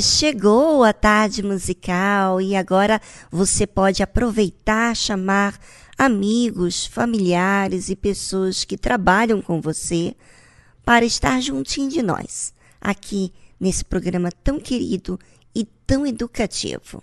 Chegou a tarde musical e agora você pode aproveitar, chamar amigos, familiares e pessoas que trabalham com você para estar juntinho de nós, aqui nesse programa tão querido e tão educativo.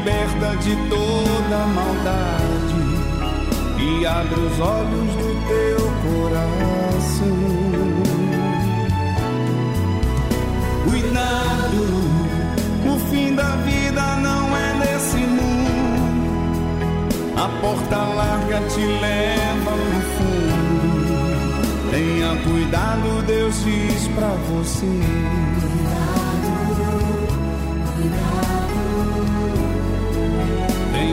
liberta de toda maldade e abre os olhos do teu coração. Cuidado, o fim da vida não é nesse mundo. A porta larga te leva pro fundo. Tenha cuidado, Deus diz pra você.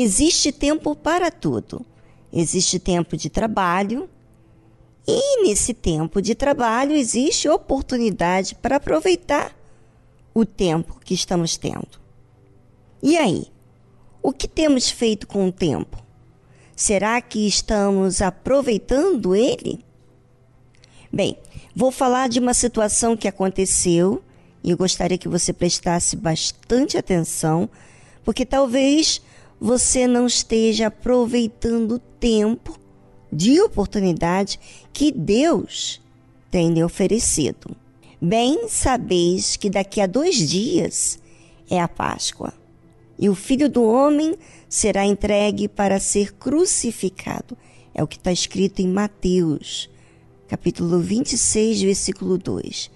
Existe tempo para tudo. Existe tempo de trabalho e nesse tempo de trabalho existe oportunidade para aproveitar o tempo que estamos tendo. E aí? O que temos feito com o tempo? Será que estamos aproveitando ele? Bem, vou falar de uma situação que aconteceu e eu gostaria que você prestasse bastante atenção, porque talvez você não esteja aproveitando o tempo de oportunidade que Deus tem lhe oferecido. Bem sabeis que daqui a dois dias é a Páscoa, e o Filho do Homem será entregue para ser crucificado. É o que está escrito em Mateus, capítulo 26, versículo 2.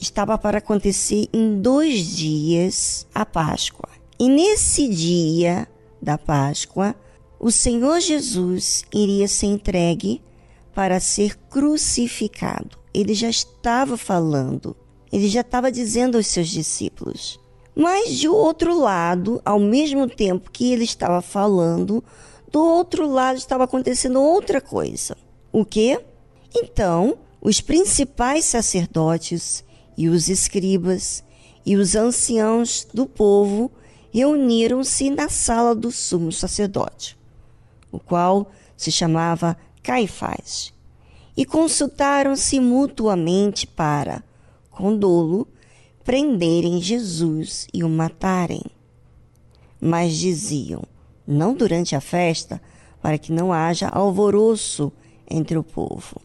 Estava para acontecer em dois dias a Páscoa. E nesse dia da Páscoa, o Senhor Jesus iria ser entregue para ser crucificado. Ele já estava falando, ele já estava dizendo aos seus discípulos. Mas de outro lado, ao mesmo tempo que ele estava falando, do outro lado estava acontecendo outra coisa. O quê? Então, os principais sacerdotes e os escribas e os anciãos do povo reuniram-se na sala do sumo sacerdote, o qual se chamava Caifás, e consultaram-se mutuamente para, com dolo, prenderem Jesus e o matarem. Mas diziam, não durante a festa, para que não haja alvoroço entre o povo.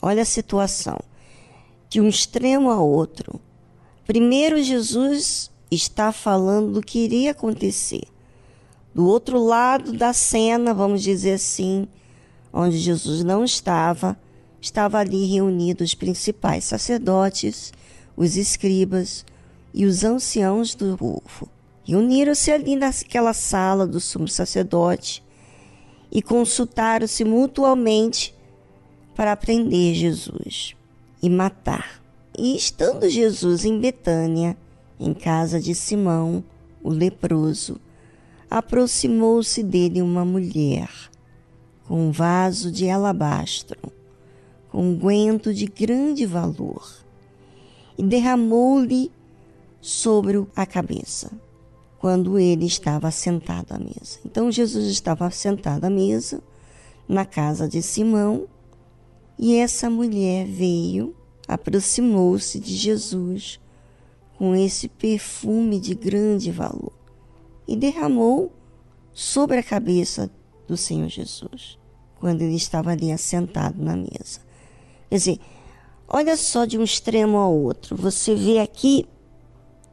Olha a situação, de um extremo a outro. Primeiro, Jesus está falando do que iria acontecer. Do outro lado da cena, vamos dizer assim, onde Jesus não estava, estava ali reunidos os principais sacerdotes, os escribas e os anciãos do povo. Reuniram-se ali naquela sala do sumo sacerdote e consultaram-se mutuamente para prender Jesus e matar. E estando Jesus em Betânia, em casa de Simão, o leproso, aproximou-se dele uma mulher com um vaso de alabastro, com um guento de grande valor, e derramou-lhe sobre a cabeça, quando ele estava sentado à mesa. Então Jesus estava sentado à mesa, na casa de Simão, e essa mulher veio, aproximou-se de Jesus com esse perfume de grande valor e derramou sobre a cabeça do Senhor Jesus, quando ele estava ali assentado na mesa. Quer dizer, olha só de um extremo ao outro. Você vê aqui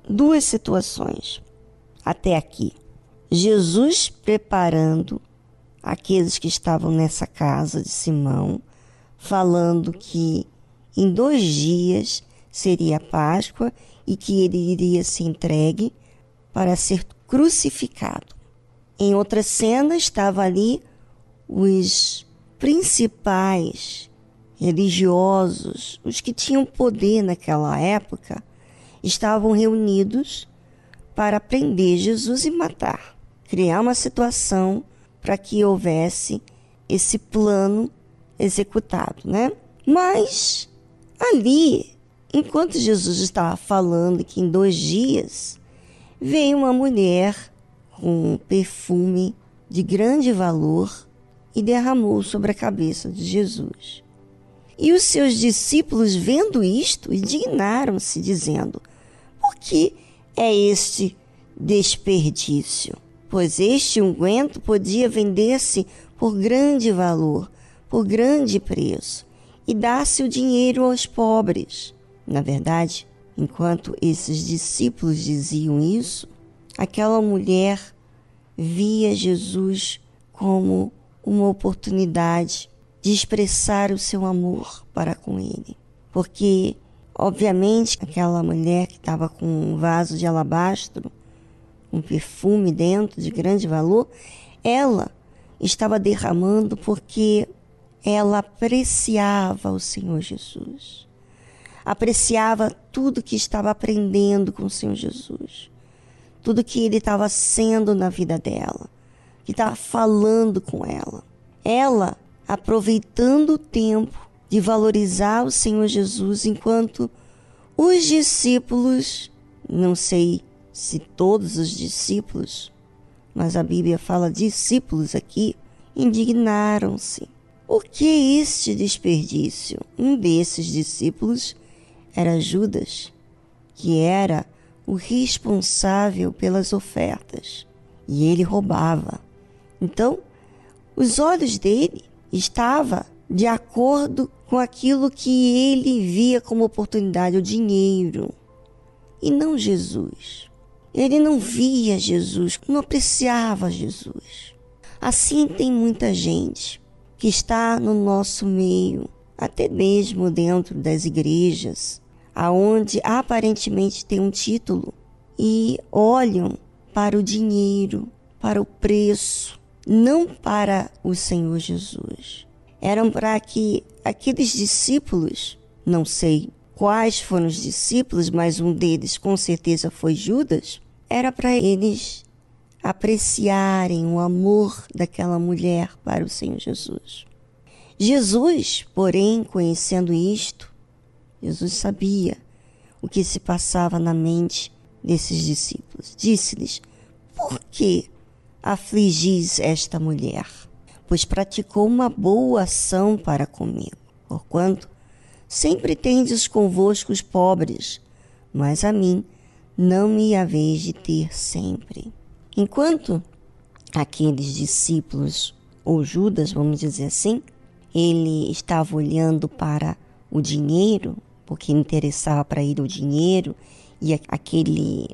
duas situações até aqui. Jesus preparando aqueles que estavam nessa casa de Simão, falando que em dois dias seria a Páscoa e que ele iria se entregue para ser crucificado. Em outra cena estava ali os principais religiosos, os que tinham poder naquela época, estavam reunidos para prender Jesus e matar, criar uma situação para que houvesse esse plano executado, né? Mas ali, enquanto Jesus estava falando que em dois dias veio uma mulher com um perfume de grande valor e derramou sobre a cabeça de Jesus. E os seus discípulos, vendo isto, indignaram-se, dizendo: Por que é este desperdício? Pois este unguento podia vender-se por grande valor, por grande preço, e dar-se o dinheiro aos pobres. Na verdade, Enquanto esses discípulos diziam isso, aquela mulher via Jesus como uma oportunidade de expressar o seu amor para com ele. Porque, obviamente, aquela mulher que estava com um vaso de alabastro, um perfume dentro de grande valor, ela estava derramando porque ela apreciava o Senhor Jesus apreciava tudo que estava aprendendo com o Senhor Jesus, tudo que ele estava sendo na vida dela, que estava falando com ela. Ela aproveitando o tempo de valorizar o Senhor Jesus enquanto os discípulos, não sei se todos os discípulos, mas a Bíblia fala discípulos aqui, indignaram-se. Por que este desperdício? Um desses discípulos era Judas, que era o responsável pelas ofertas, e ele roubava. Então, os olhos dele estavam de acordo com aquilo que ele via como oportunidade, o dinheiro, e não Jesus. Ele não via Jesus, não apreciava Jesus. Assim tem muita gente que está no nosso meio, até mesmo dentro das igrejas, aonde aparentemente tem um título e olham para o dinheiro, para o preço, não para o Senhor Jesus. Eram para que aqueles discípulos, não sei quais foram os discípulos, mas um deles com certeza foi Judas, era para eles apreciarem o amor daquela mulher para o Senhor Jesus. Jesus, porém, conhecendo isto, Jesus sabia o que se passava na mente desses discípulos. Disse-lhes: Por que afligis esta mulher? Pois praticou uma boa ação para comigo. Porquanto sempre tendes convosco os pobres, mas a mim não me haveis de ter sempre. Enquanto aqueles discípulos, ou Judas, vamos dizer assim, ele estava olhando para o dinheiro, porque interessava para ele o dinheiro e aquele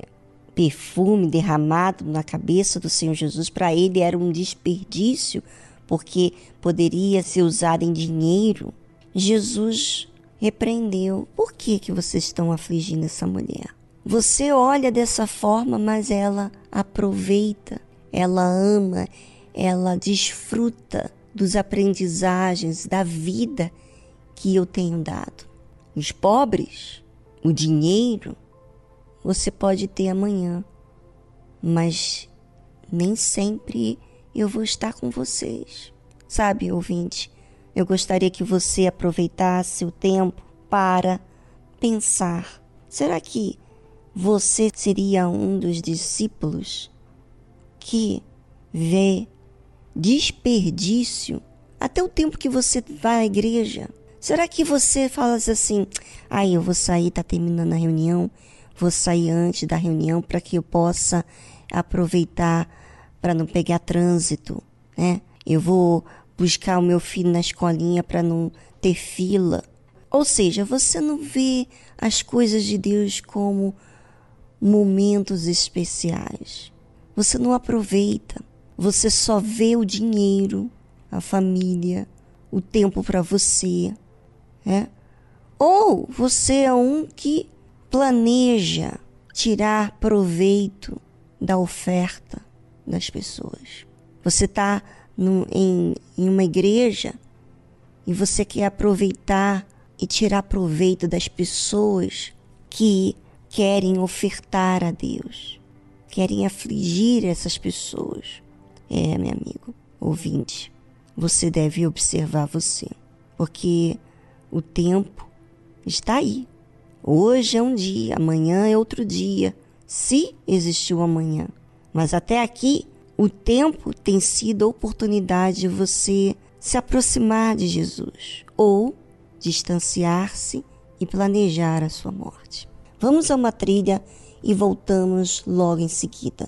perfume derramado na cabeça do Senhor Jesus, para ele era um desperdício, porque poderia ser usado em dinheiro, Jesus repreendeu. Por que, que vocês estão afligindo essa mulher? Você olha dessa forma, mas ela aproveita, ela ama, ela desfruta dos aprendizagens da vida que eu tenho dado. Os pobres, o dinheiro, você pode ter amanhã, mas nem sempre eu vou estar com vocês. Sabe, ouvinte, eu gostaria que você aproveitasse o tempo para pensar: será que você seria um dos discípulos que vê desperdício até o tempo que você vai à igreja? Será que você fala assim: aí ah, eu vou sair, tá terminando a reunião, vou sair antes da reunião para que eu possa aproveitar para não pegar trânsito, né? Eu vou buscar o meu filho na escolinha para não ter fila. Ou seja, você não vê as coisas de Deus como momentos especiais. Você não aproveita. Você só vê o dinheiro, a família, o tempo para você, né? Ou você é um que planeja tirar proveito da oferta das pessoas. Você está em, em uma igreja e você quer aproveitar e tirar proveito das pessoas que querem ofertar a Deus, querem afligir essas pessoas. É, meu amigo, ouvinte, você deve observar você, porque o tempo está aí. Hoje é um dia, amanhã é outro dia, se existiu amanhã. Mas até aqui, o tempo tem sido a oportunidade de você se aproximar de Jesus ou distanciar-se e planejar a sua morte. Vamos a uma trilha e voltamos logo em seguida.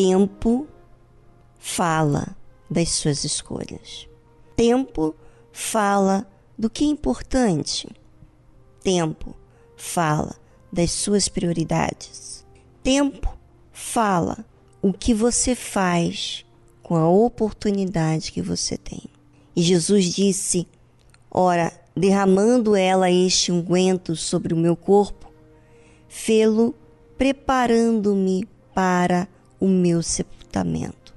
Tempo fala das suas escolhas. Tempo fala do que é importante. Tempo fala das suas prioridades. Tempo fala o que você faz com a oportunidade que você tem. E Jesus disse: Ora, derramando ela este unguento sobre o meu corpo, fê-lo preparando-me para o meu sepultamento.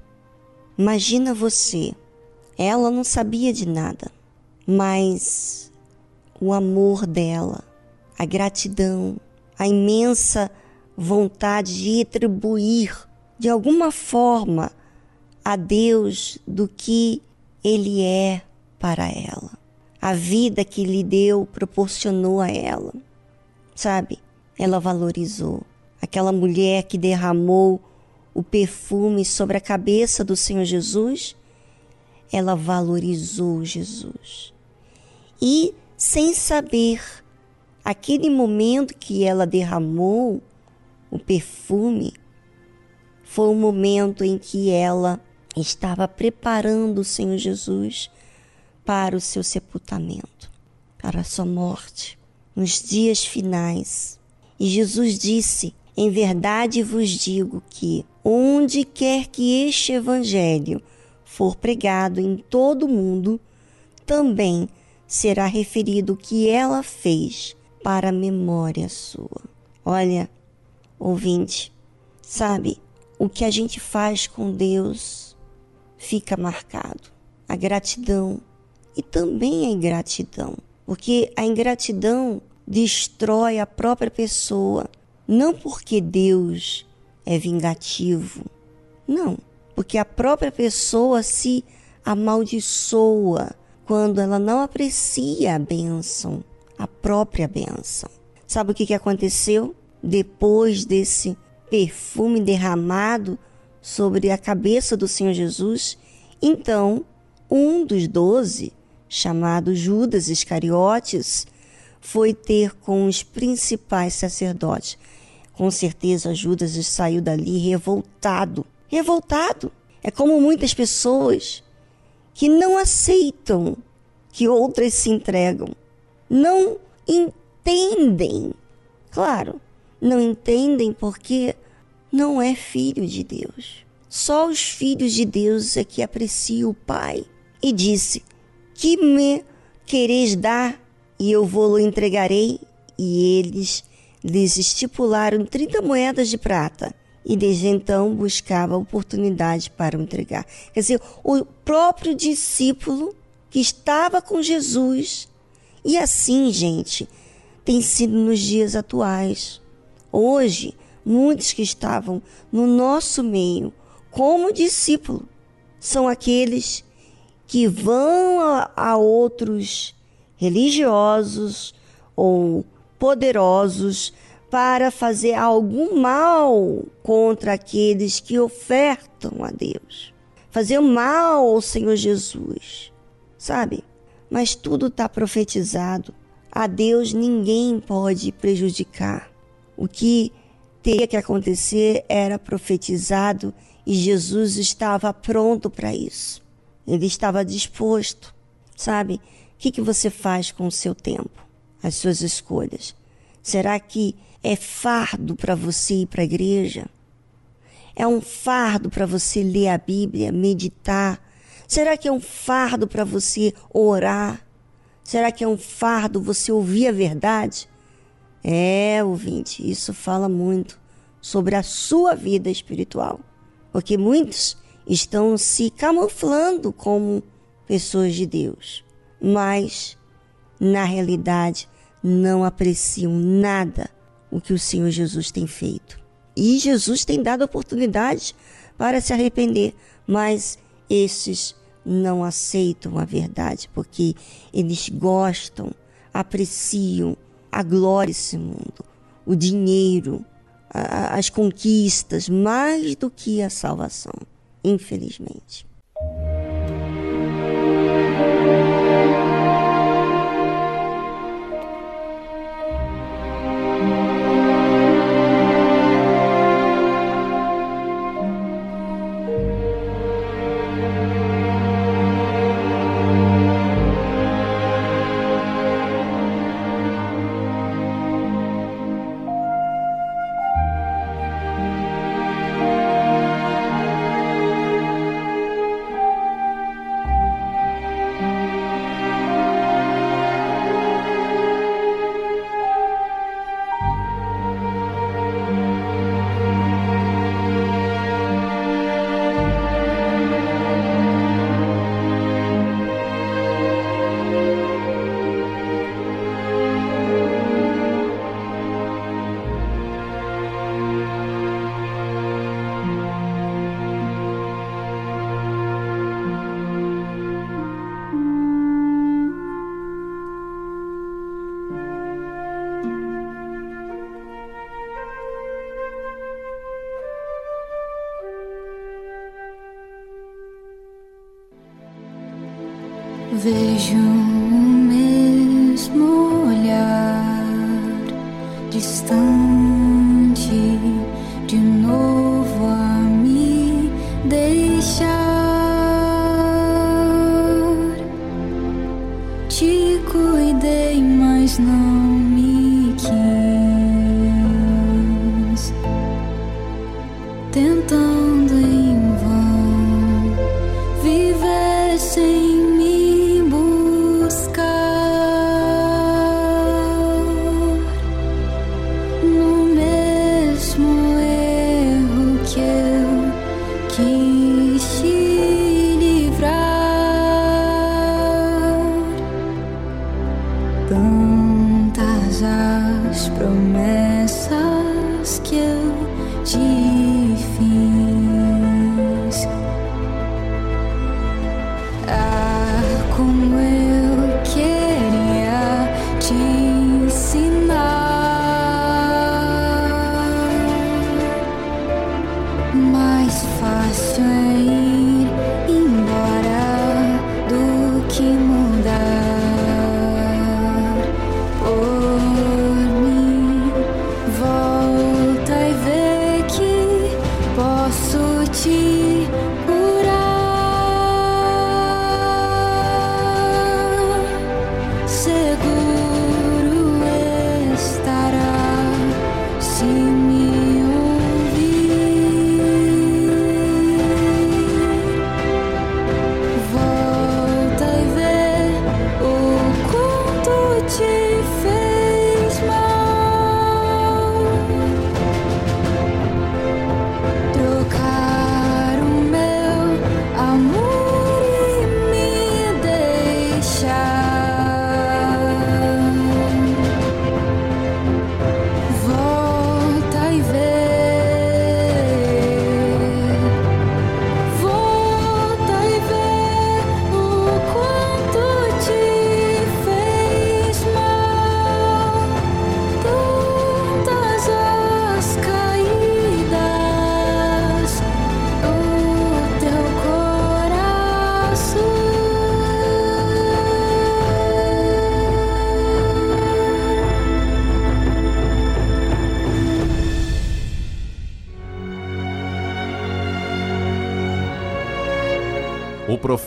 Imagina você, ela não sabia de nada, mas o amor dela, a gratidão, a imensa vontade de retribuir de alguma forma a Deus do que Ele é para ela. A vida que lhe deu proporcionou a ela. Sabe? Ela valorizou. Aquela mulher que derramou o perfume sobre a cabeça do Senhor Jesus, ela valorizou Jesus. E sem saber, aquele momento que ela derramou o perfume, foi o momento em que ela estava preparando o Senhor Jesus para o seu sepultamento, para a sua morte, nos dias finais. E Jesus disse: Em verdade vos digo que, onde quer que este evangelho for pregado em todo o mundo, também será referido o que ela fez para a memória sua. Olha, ouvinte, sabe, o que a gente faz com Deus fica marcado. A gratidão e também a ingratidão, porque a ingratidão destrói a própria pessoa, não porque Deus é vingativo, não, porque a própria pessoa se amaldiçoa quando ela não aprecia a bênção, a própria bênção. Sabe o que, que aconteceu depois desse perfume derramado sobre a cabeça do Senhor Jesus? Então, um dos doze chamado Judas Iscariotes, foi ter com os principais sacerdotes. Com certeza, Judas saiu dali revoltado. Revoltado. É como muitas pessoas que não aceitam que outras se entregam. Não entendem. Claro, não entendem porque não é filho de Deus. Só os filhos de Deus é que apreciam o Pai. E disse: que me quereis dar? E eu vou-lo entregarei. E eles lhes estipularam trinta moedas de prata. E desde então buscava oportunidade para entregar. Quer dizer, o próprio discípulo que estava com Jesus. E assim, gente, tem sido nos dias atuais. Hoje, muitos que estavam no nosso meio como discípulo são aqueles que vão a, a outros religiosos ou poderosos para fazer algum mal contra aqueles que ofertam a Deus. Fazer mal ao Senhor Jesus, sabe? Mas tudo está profetizado. A Deus ninguém pode prejudicar. O que teria que acontecer era profetizado e Jesus estava pronto para isso. Ele estava disposto, sabe? O que, que você faz com o seu tempo, as suas escolhas? Será que é fardo para você ir para a igreja? É um fardo para você ler a Bíblia, meditar? Será que é um fardo para você orar? Será que é um fardo você ouvir a verdade? É, ouvinte, isso fala muito sobre a sua vida espiritual. Porque muitos estão se camuflando como pessoas de Deus, mas na realidade não apreciam nada o que o Senhor Jesus tem feito. E Jesus tem dado oportunidade para se arrepender, mas esses não aceitam a verdade porque eles gostam, apreciam a glória desse mundo, o dinheiro, a, as conquistas mais do que a salvação infelizmente.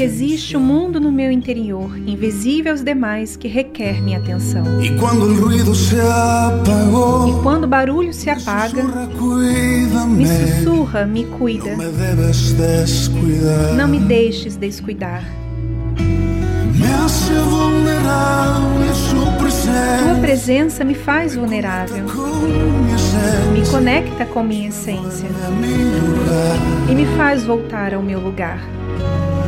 Que existe um mundo no meu interior, invisível aos demais, que requer minha atenção. E quando o ruído se apagou, e quando o barulho se apaga, me sussurra, me cuida. Não me deixes descuidar. Tua presença me faz vulnerável. Me conecta com minha essência. E me faz voltar ao meu lugar.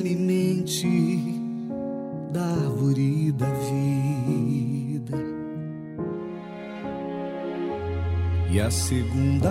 Alimente da árvore da vida. E a segunda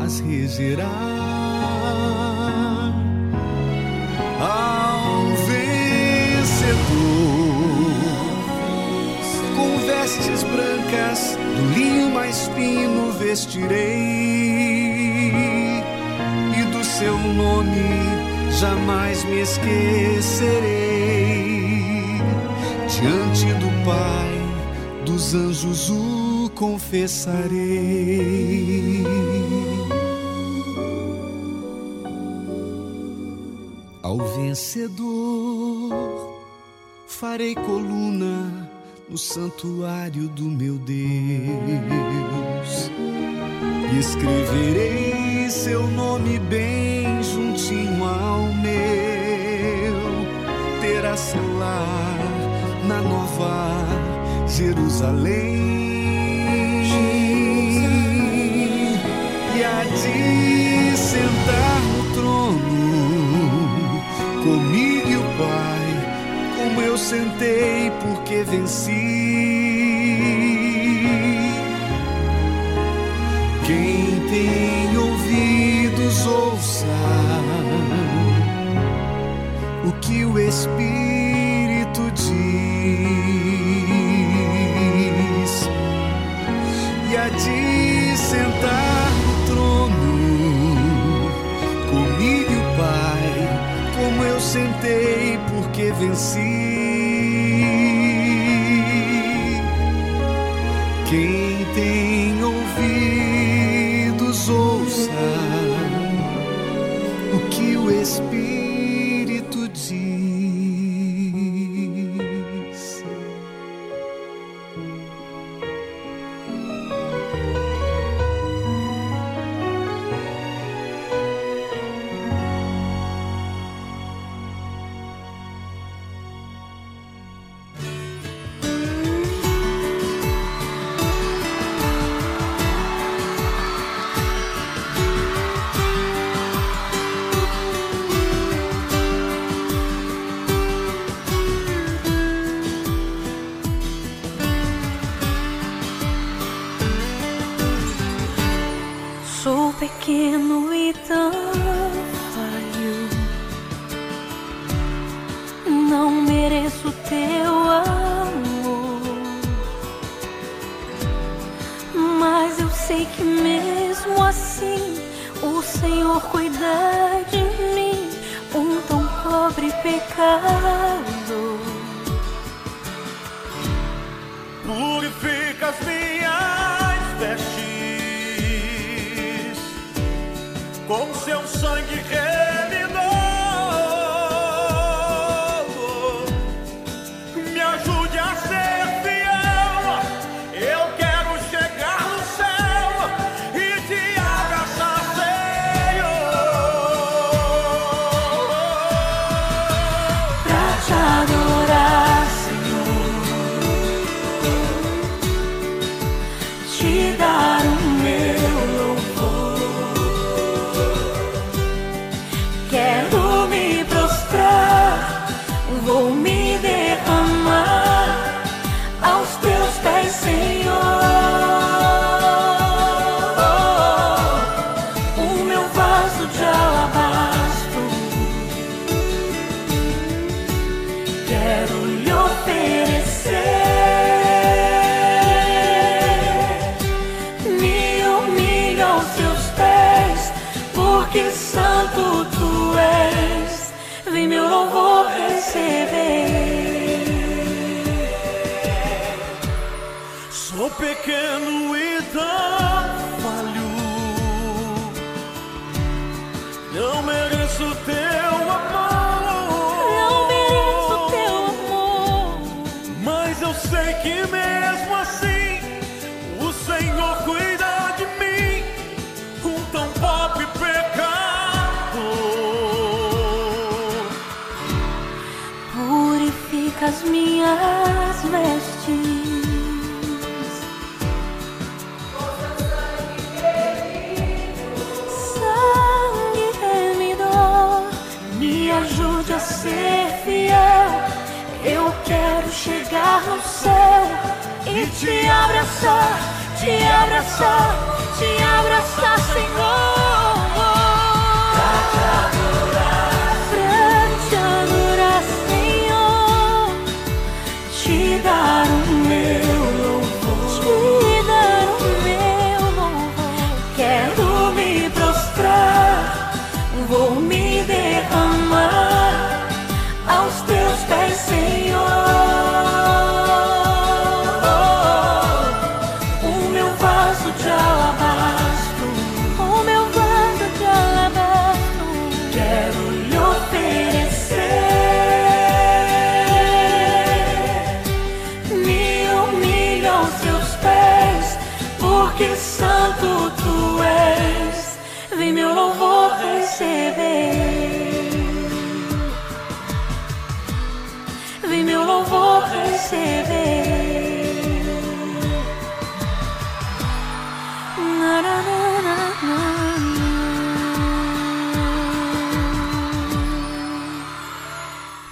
as regerá. Ao vencedor com vestes brancas, do linho mais fino vestirei, e do seu nome jamais me esquecerei. Diante do Pai, dos anjos o confessarei. Vencedor farei coluna no santuário do meu Deus e escreverei seu nome bem juntinho ao meu. Terá seu lar na nova Jerusalém. Sentei porque venci. Quem tem ouvidos ouça o que o Espírito diz. E há de sentar no trono comigo Pai, como eu sentei porque venci. Quem something is. minhas vestes. Sangue remidor, me ajude a ser fiel. Eu quero chegar no céu e te abraçar, te abraçar, te abraçar, Senhor.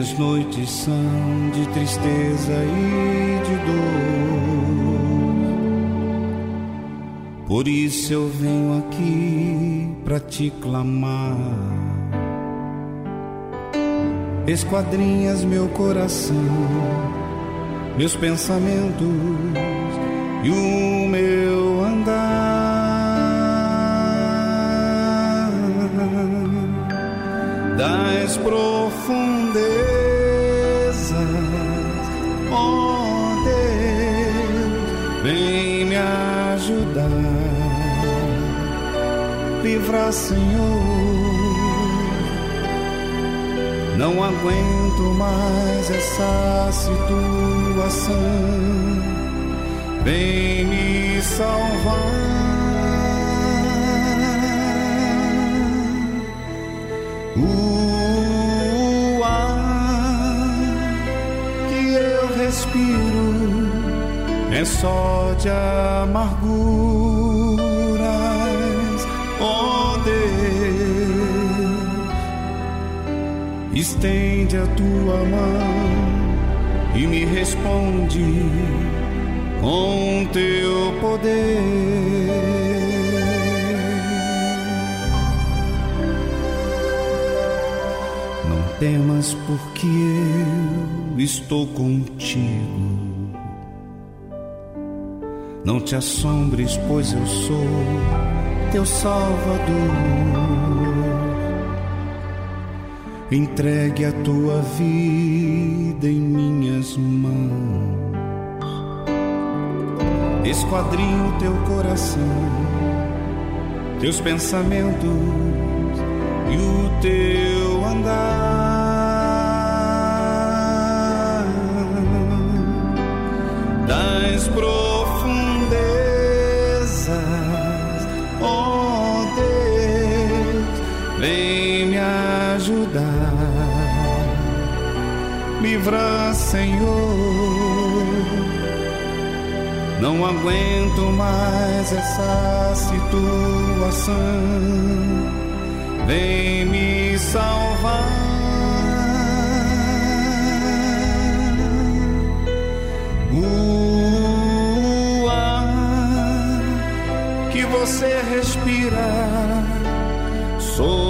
Minhas noites são de tristeza e de dor. Por isso eu venho aqui para te clamar. Esquadrinhas meu coração, meus pensamentos e o meu andar das profundezas, livrar, Senhor. Não aguento mais essa situação. Vem me salvar. O ar que eu respiro é só de amarguras. Estende a tua mão e me responde com teu poder. Não temas, porque eu estou contigo. Não te assombres, pois eu sou teu Salvador. Entregue a tua vida em minhas mãos. Esquadrinho teu coração, teus pensamentos e o teu andar. Das profundezas, ó oh Deus, vem livra, Senhor não aguento mais essa situação. Vem me salvar. O ar que você respira, sou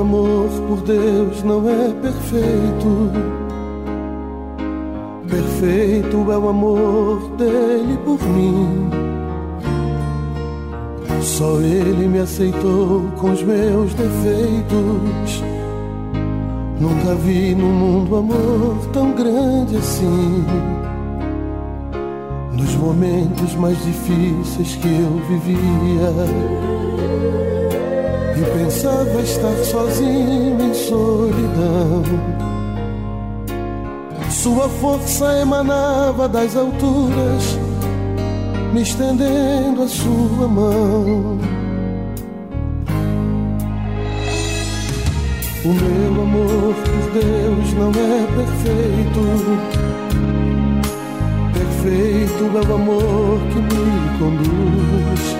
Meu amor por Deus não é perfeito. Perfeito é o amor dele por mim. Só ele me aceitou com os meus defeitos. Nunca vi no mundo amor tão grande assim. Nos momentos mais difíceis que eu vivia e pensava estar sozinho em solidão. Sua força emanava das alturas, me estendendo a sua mão. O meu amor por Deus não é perfeito. Perfeito é o amor que me conduz.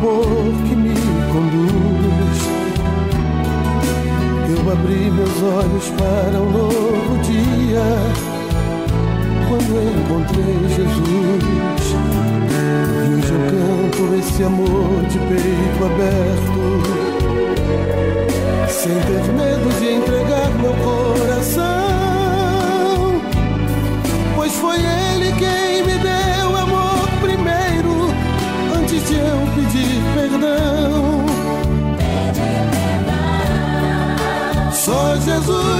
Amor que me conduz. Eu abri meus olhos para um novo dia quando encontrei Jesus. E hoje eu canto esse amor de peito aberto sem ter medo de entregar meu coração, pois foi Ele Jesus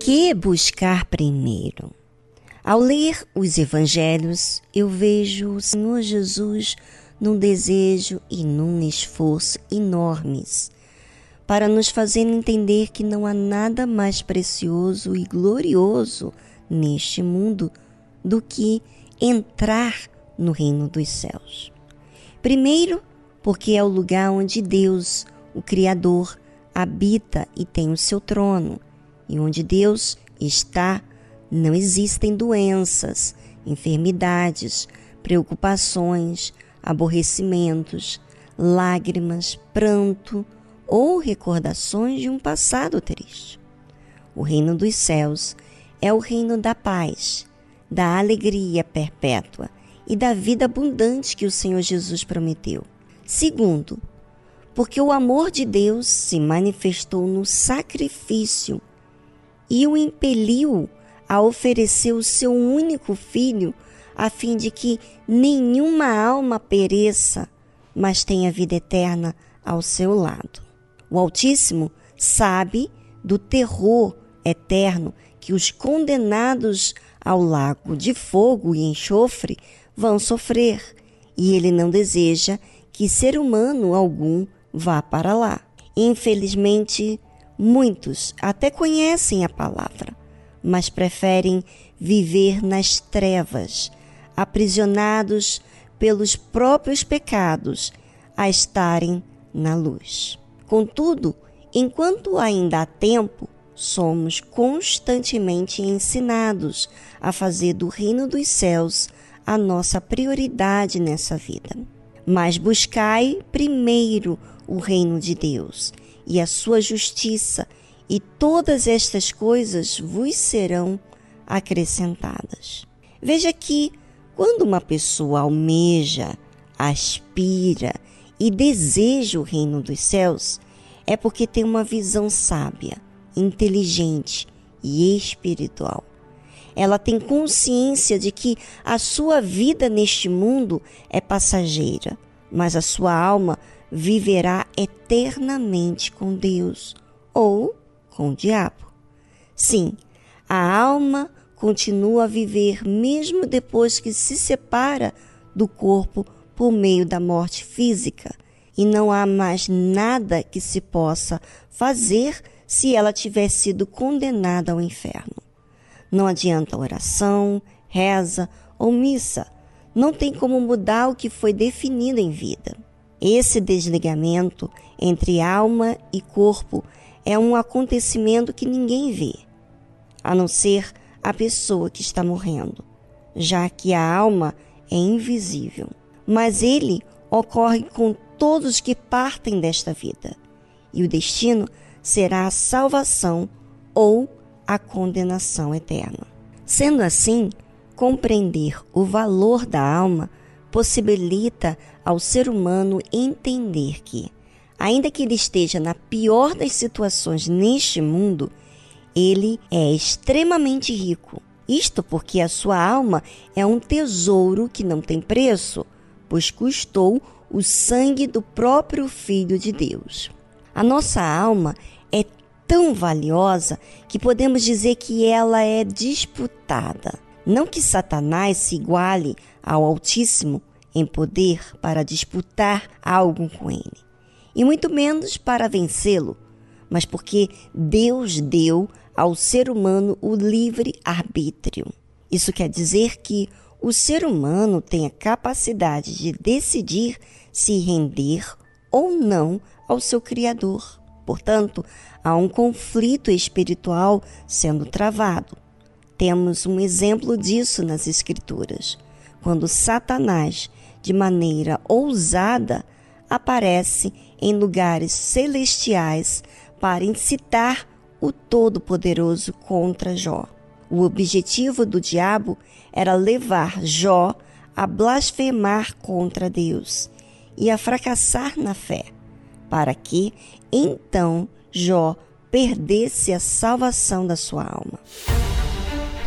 Que buscar primeiro? Ao ler os evangelhos, eu vejo o Senhor Jesus num desejo e num esforço enormes para nos fazer entender que não há nada mais precioso e glorioso neste mundo do que entrar no reino dos céus. Primeiro, porque é o lugar onde Deus, o Criador, habita e tem o seu trono, e onde Deus está, não existem doenças, enfermidades, preocupações, aborrecimentos, lágrimas, pranto ou recordações de um passado triste. O reino dos céus é o reino da paz, da alegria perpétua e da vida abundante que o Senhor Jesus prometeu. Segundo, porque o amor de Deus se manifestou no sacrifício e o impeliu a oferecer o seu único filho a fim de que nenhuma alma pereça, mas tenha vida eterna ao seu lado. O Altíssimo sabe do terror eterno que os condenados ao lago de fogo e enxofre vão sofrer, e ele não deseja que ser humano algum vá para lá. Infelizmente, muitos até conhecem a palavra, mas preferem viver nas trevas, aprisionados pelos próprios pecados, a estarem na luz. Contudo, enquanto ainda há tempo, somos constantemente ensinados a fazer do reino dos céus a nossa prioridade nessa vida. Mas buscai primeiro o reino de Deus e a sua justiça, e todas estas coisas vos serão acrescentadas. Veja que quando uma pessoa almeja, aspira e deseja o reino dos céus, é porque tem uma visão sábia, inteligente e espiritual. Ela tem consciência de que a sua vida neste mundo é passageira, mas a sua alma viverá eternamente com Deus ou com o diabo. Sim, a alma continua a viver mesmo depois que se separa do corpo por meio da morte física, e não há mais nada que se possa fazer se ela tiver sido condenada ao inferno. Não adianta oração, reza ou missa. Não tem como mudar o que foi definido em vida. Esse desligamento entre alma e corpo é um acontecimento que ninguém vê, a não ser a pessoa que está morrendo, já que a alma é invisível. Mas ele ocorre com todos que partem desta vida, e o destino será a salvação ou a condenação eterna. Sendo assim, compreender o valor da alma possibilita ao ser humano entender que, ainda que ele esteja na pior das situações neste mundo, ele é extremamente rico. Isto porque a sua alma é um tesouro que não tem preço, pois custou o sangue do próprio Filho de Deus. A nossa alma é tão valiosa que podemos dizer que ela é disputada. Não que Satanás se iguale ao Altíssimo em poder para disputar algo com ele, e muito menos para vencê-lo, mas porque Deus deu ao ser humano o livre arbítrio. Isso quer dizer que o ser humano tem a capacidade de decidir se render ou não ao seu Criador. Portanto, há um conflito espiritual sendo travado. Temos um exemplo disso nas Escrituras, quando Satanás, de maneira ousada, aparece em lugares celestiais para incitar o Todo-Poderoso contra Jó. O objetivo do diabo era levar Jó a blasfemar contra Deus e a fracassar na fé, para que então Jó perdesse a salvação da sua alma.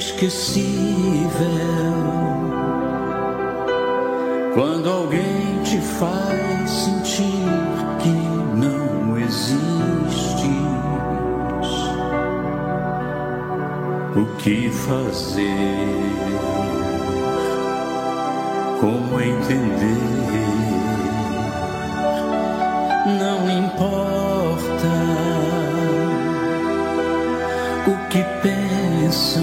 esquecível. Quando alguém te faz sentir que não existes, o que fazer? Como entender? Pensam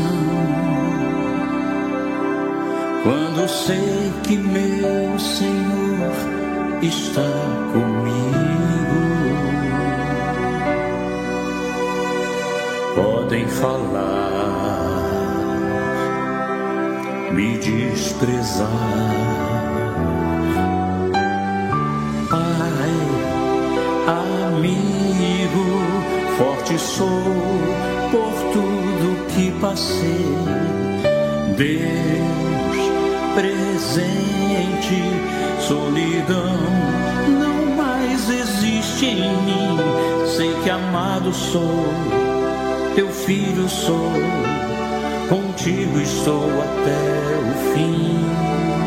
quando sei que meu Senhor está comigo. Podem falar, me desprezar. Pai, amigo, forte sou passei. Deus presente, solidão não mais existe em mim. Sei que amado sou, teu filho sou, contigo estou até o fim.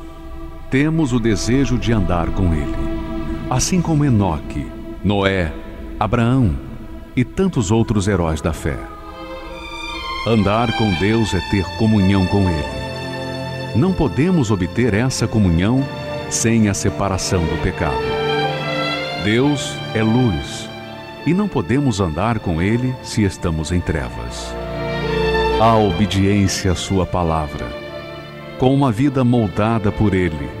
Temos o desejo de andar com Ele, assim como Enoque, Noé, Abraão e tantos outros heróis da fé. Andar com Deus é ter comunhão com Ele. Não podemos obter essa comunhão sem a separação do pecado. Deus é luz e não podemos andar com Ele se estamos em trevas a obediência à Sua palavra, com uma vida moldada por Ele,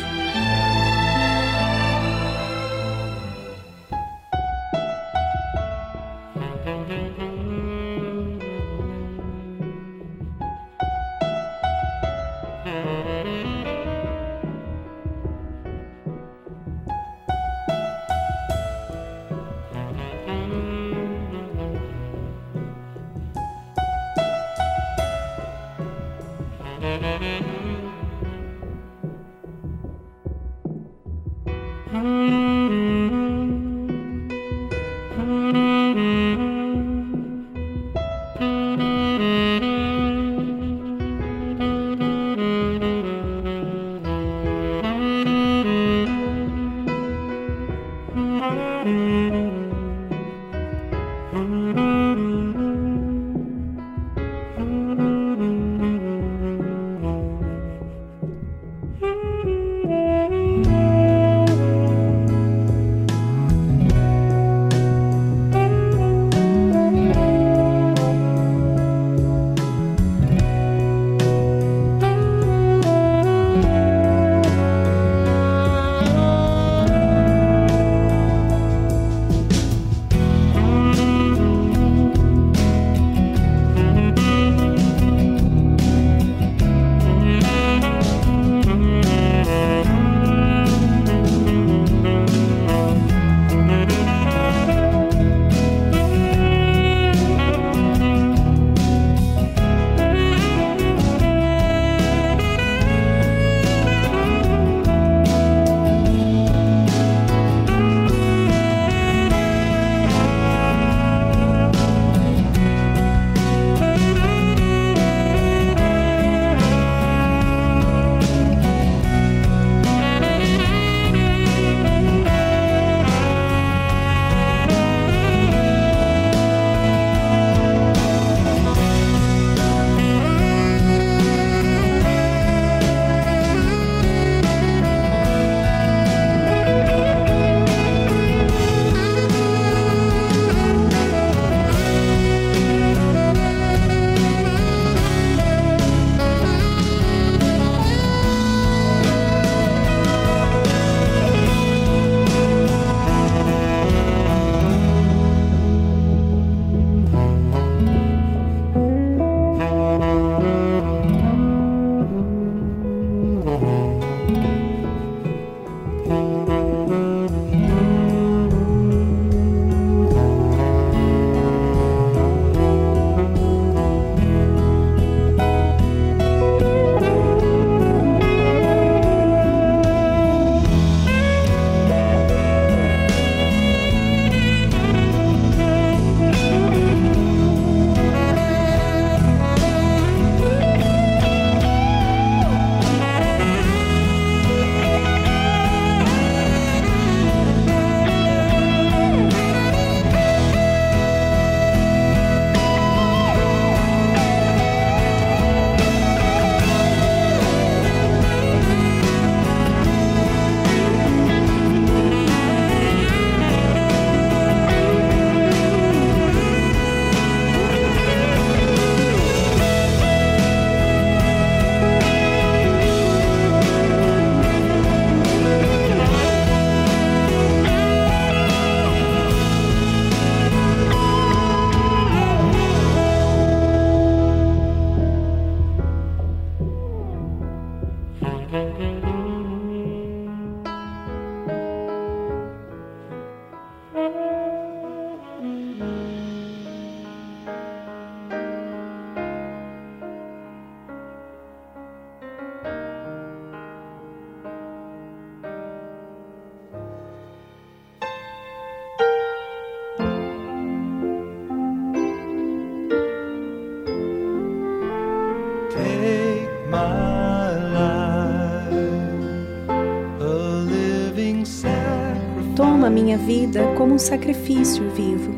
Minha vida como um sacrifício vivo,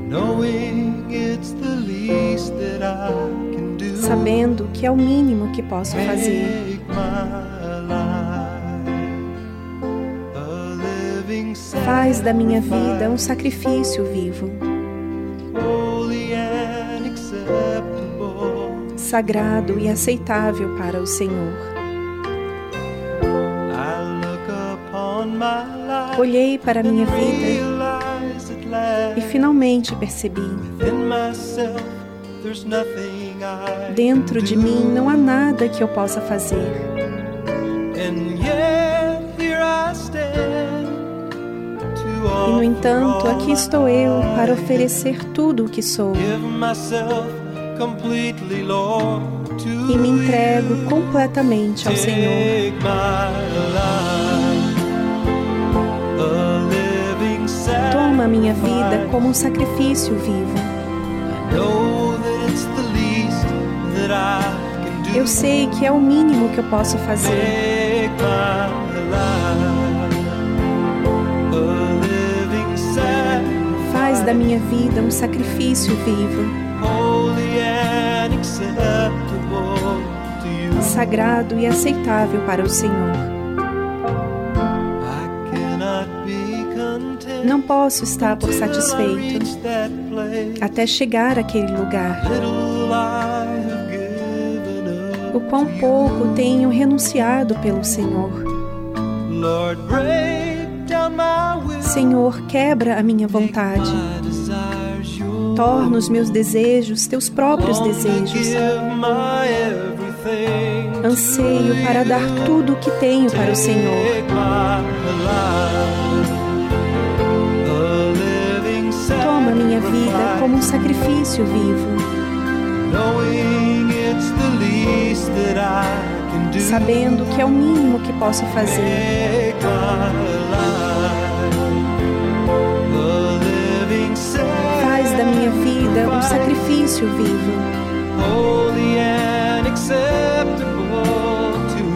sabendo que é o mínimo que posso fazer. Faz da minha vida um sacrifício vivo, sagrado e aceitável para o Senhor. Olhei para a minha vida e finalmente percebi: dentro de mim não há nada que eu possa fazer. E no entanto, aqui estou eu para oferecer tudo o que sou. E me entrego completamente ao Senhor. Minha vida como um sacrifício vivo. Eu sei que é o mínimo que eu posso fazer. Faz da minha vida um sacrifício vivo. Sagrado e aceitável para o Senhor. Não posso estar por satisfeito até chegar àquele lugar. O quão pouco tenho renunciado pelo Senhor. Senhor, quebra a minha vontade. Torna os meus desejos teus próprios desejos. Anseio para dar tudo o que tenho para o Senhor. Minha vida como um sacrifício vivo. Sabendo que é o mínimo que posso fazer. Faz da minha vida um sacrifício vivo.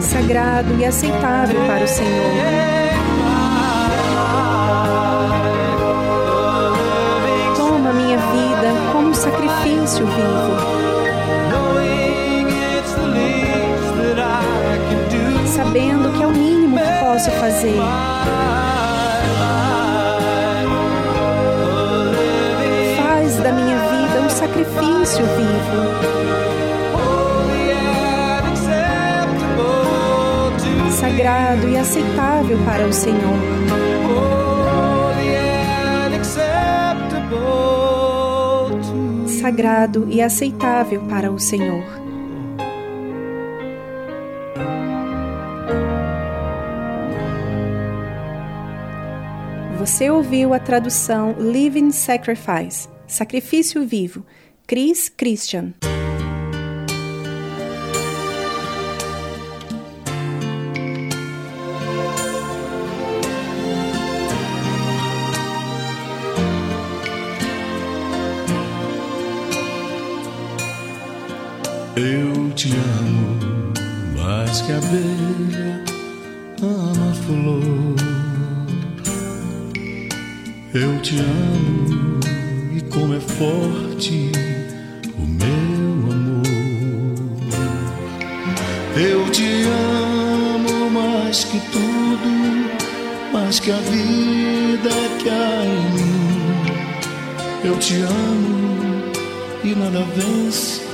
Sagrado e aceitável para o Senhor. Sacrifício vivo. Sabendo que é o mínimo que posso fazer. Faz da minha vida um sacrifício vivo. Sagrado e aceitável para o Senhor. Sagrado e aceitável para o Senhor. Você ouviu a tradução Living Sacrifice, Sacrifício Vivo, Chris Christian. Te amo mais que a abelha ama a flor. Eu te amo e como é forte o meu amor. Eu te amo mais que tudo, mais que a vida que há em mim. Eu te amo e nada vence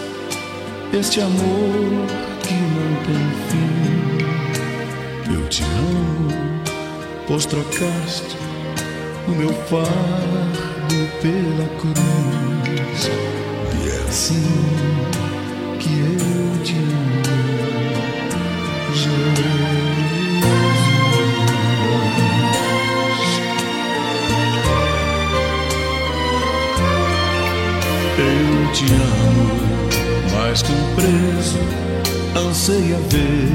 este amor que não tem fim. Eu te amo, pois trocaste o meu fardo pela cruz. E é assim que eu te amo, Jesus. Eu te amo mais que um preso anseia ver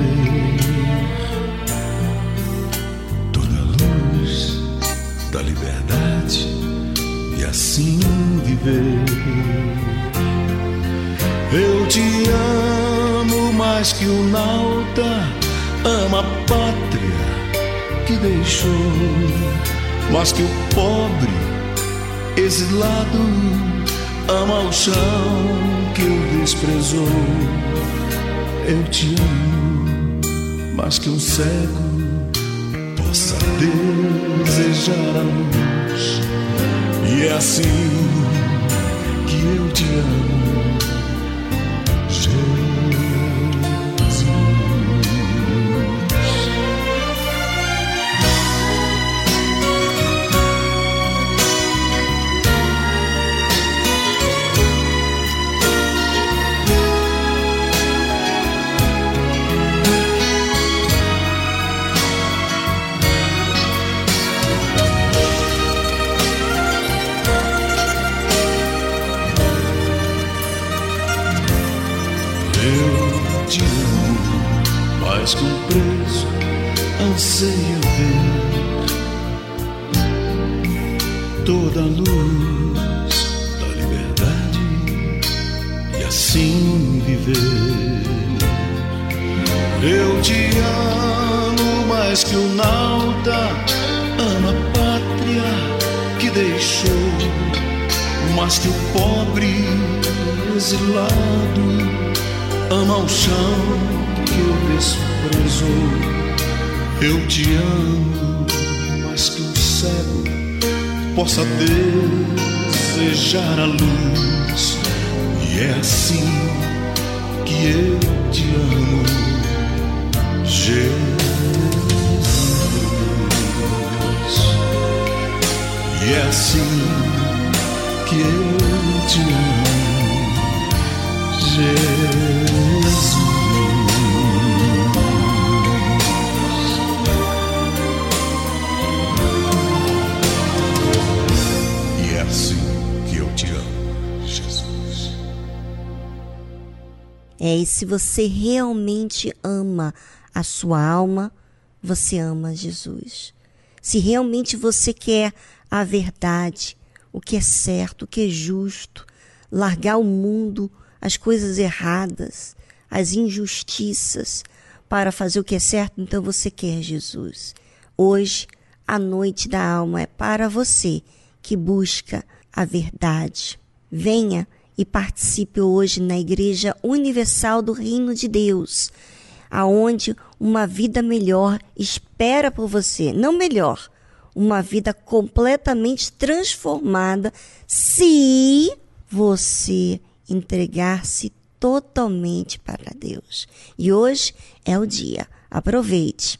toda a luz da liberdade e assim viver. Eu te amo mais que o nauta ama a pátria que deixou, mais que o pobre exilado ama o chão que desprezou. Eu te amo mais que um cego possa desejar a luz. E é assim que eu te amo, Eu te amo mais que o nauta ama a pátria que deixou, mais que o pobre exilado ama o chão que o desprezou. Eu te amo mais que um cego possa desejar a luz. E é assim que eu te amo, Jesus. E é assim que eu te amo, Jesus. E é assim que eu te amo, Jesus. É, e se você realmente ama a sua alma, você ama Jesus. Se realmente você quer a verdade, o que é certo, o que é justo, largar o mundo, as coisas erradas, as injustiças, para fazer o que é certo, então você quer Jesus. Hoje, a noite da alma é para você que busca a verdade. Venha e participe hoje na Igreja Universal do Reino de Deus, aonde uma vida melhor espera por você, não melhor, uma vida completamente transformada se você entregar-se totalmente para Deus. E hoje é o dia. Aproveite.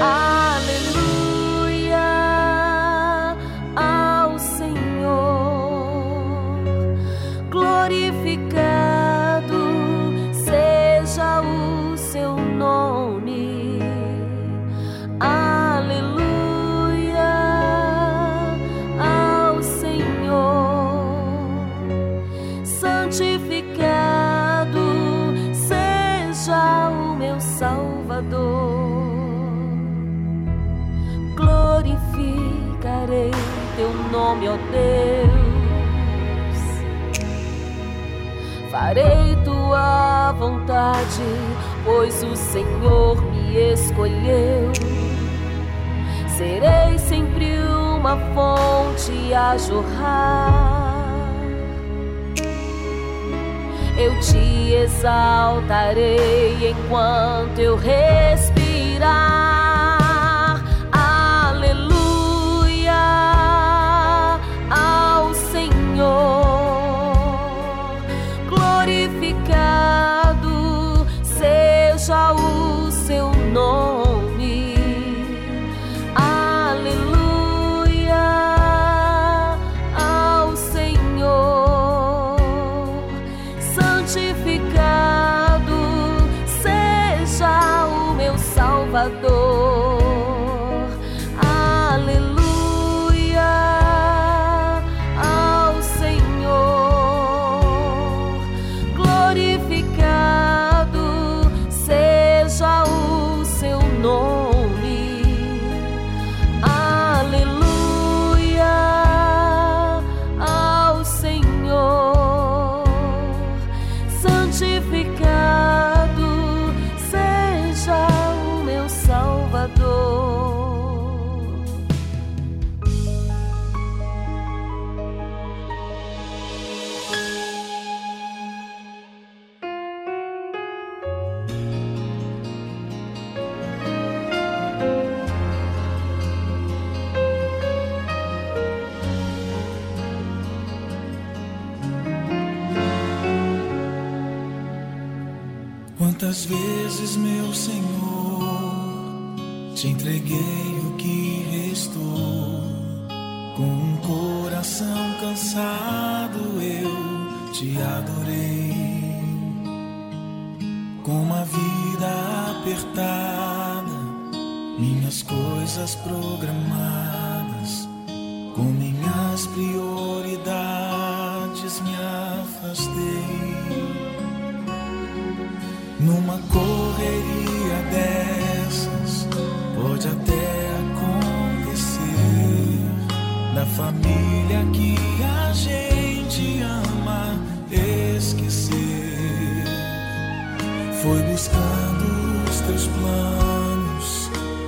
Aleluia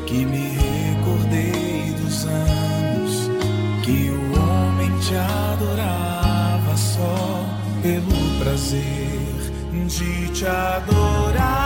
que me recordei dos anos que o homem te adorava só pelo prazer de te adorar.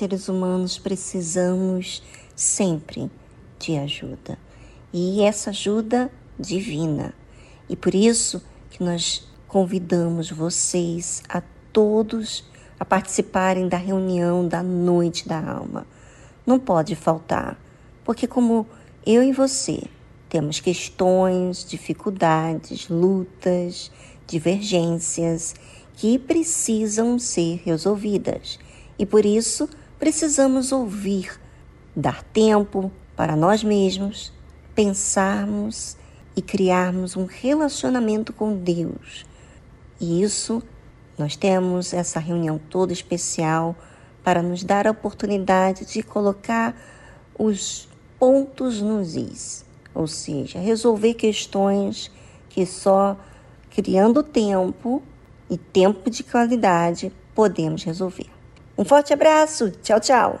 Seres humanos precisamos sempre de ajuda. E essa ajuda divina. E por isso que nós convidamos vocês a todos a participarem da reunião da Noite da Alma. Não pode faltar, porque como eu e você temos questões, dificuldades, lutas, divergências que precisam ser resolvidas. E por isso precisamos ouvir, dar tempo para nós mesmos, pensarmos e criarmos um relacionamento com Deus. E isso nós temos essa reunião toda especial para nos dar a oportunidade de colocar os pontos nos is, ou seja, resolver questões que só criando tempo e tempo de qualidade podemos resolver. Um forte abraço, tchau, tchau.